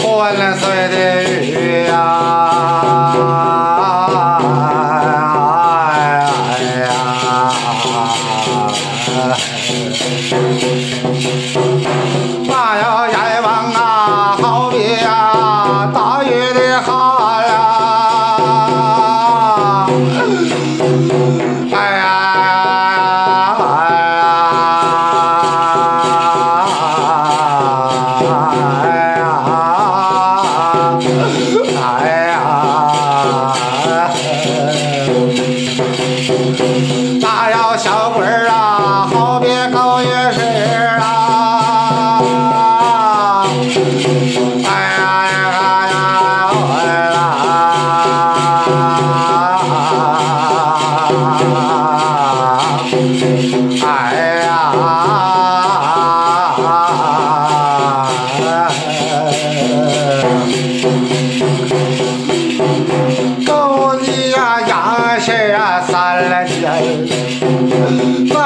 Joder, soy ก่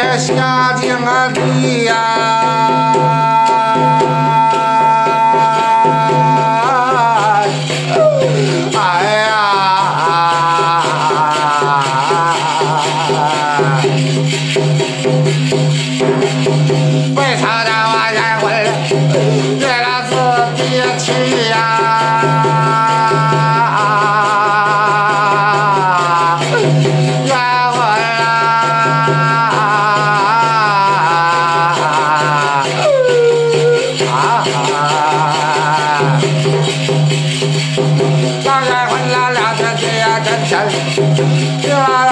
Es 的地呀。呀，来。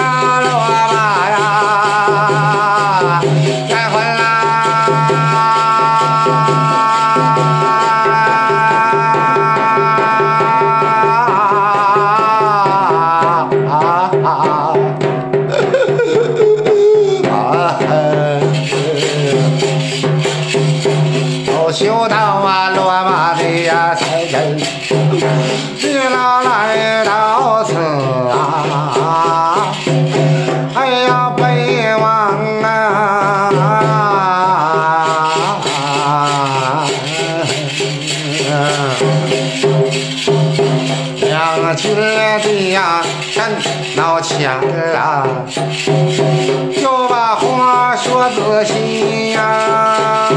啊啊啊！啊！修道啊，罗马的呀，再见，女郎。觉得呀真闹钱啊，要把话说仔细呀。